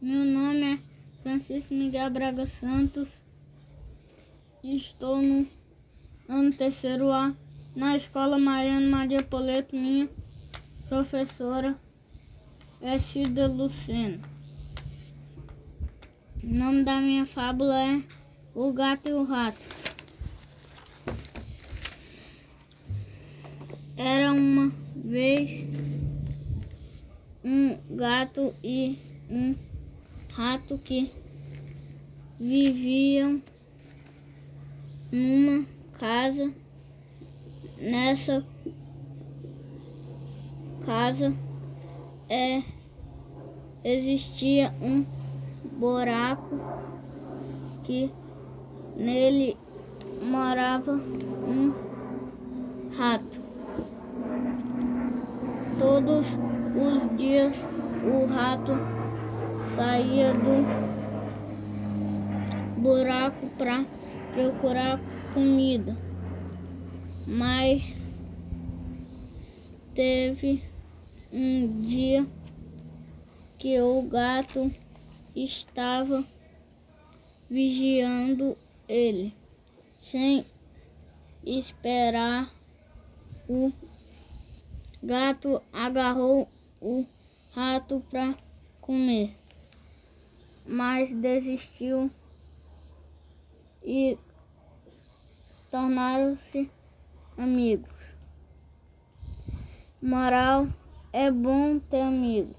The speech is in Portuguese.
Meu nome é Francisco Miguel Braga Santos. Estou no ano terceiro A na escola Mariana Maria Poleto, minha professora é Cida Lucena. O nome da minha fábula é O Gato e o Rato. Era uma vez um gato e um rato que viviam numa casa. Nessa casa é, existia um buraco que nele morava um rato. Todos os dias o rato saía do buraco para procurar comida, mas teve um dia que o gato estava vigiando ele, sem esperar. O gato agarrou o rato para comer, mas desistiu e tornaram-se amigos. Moral é bom ter amigo.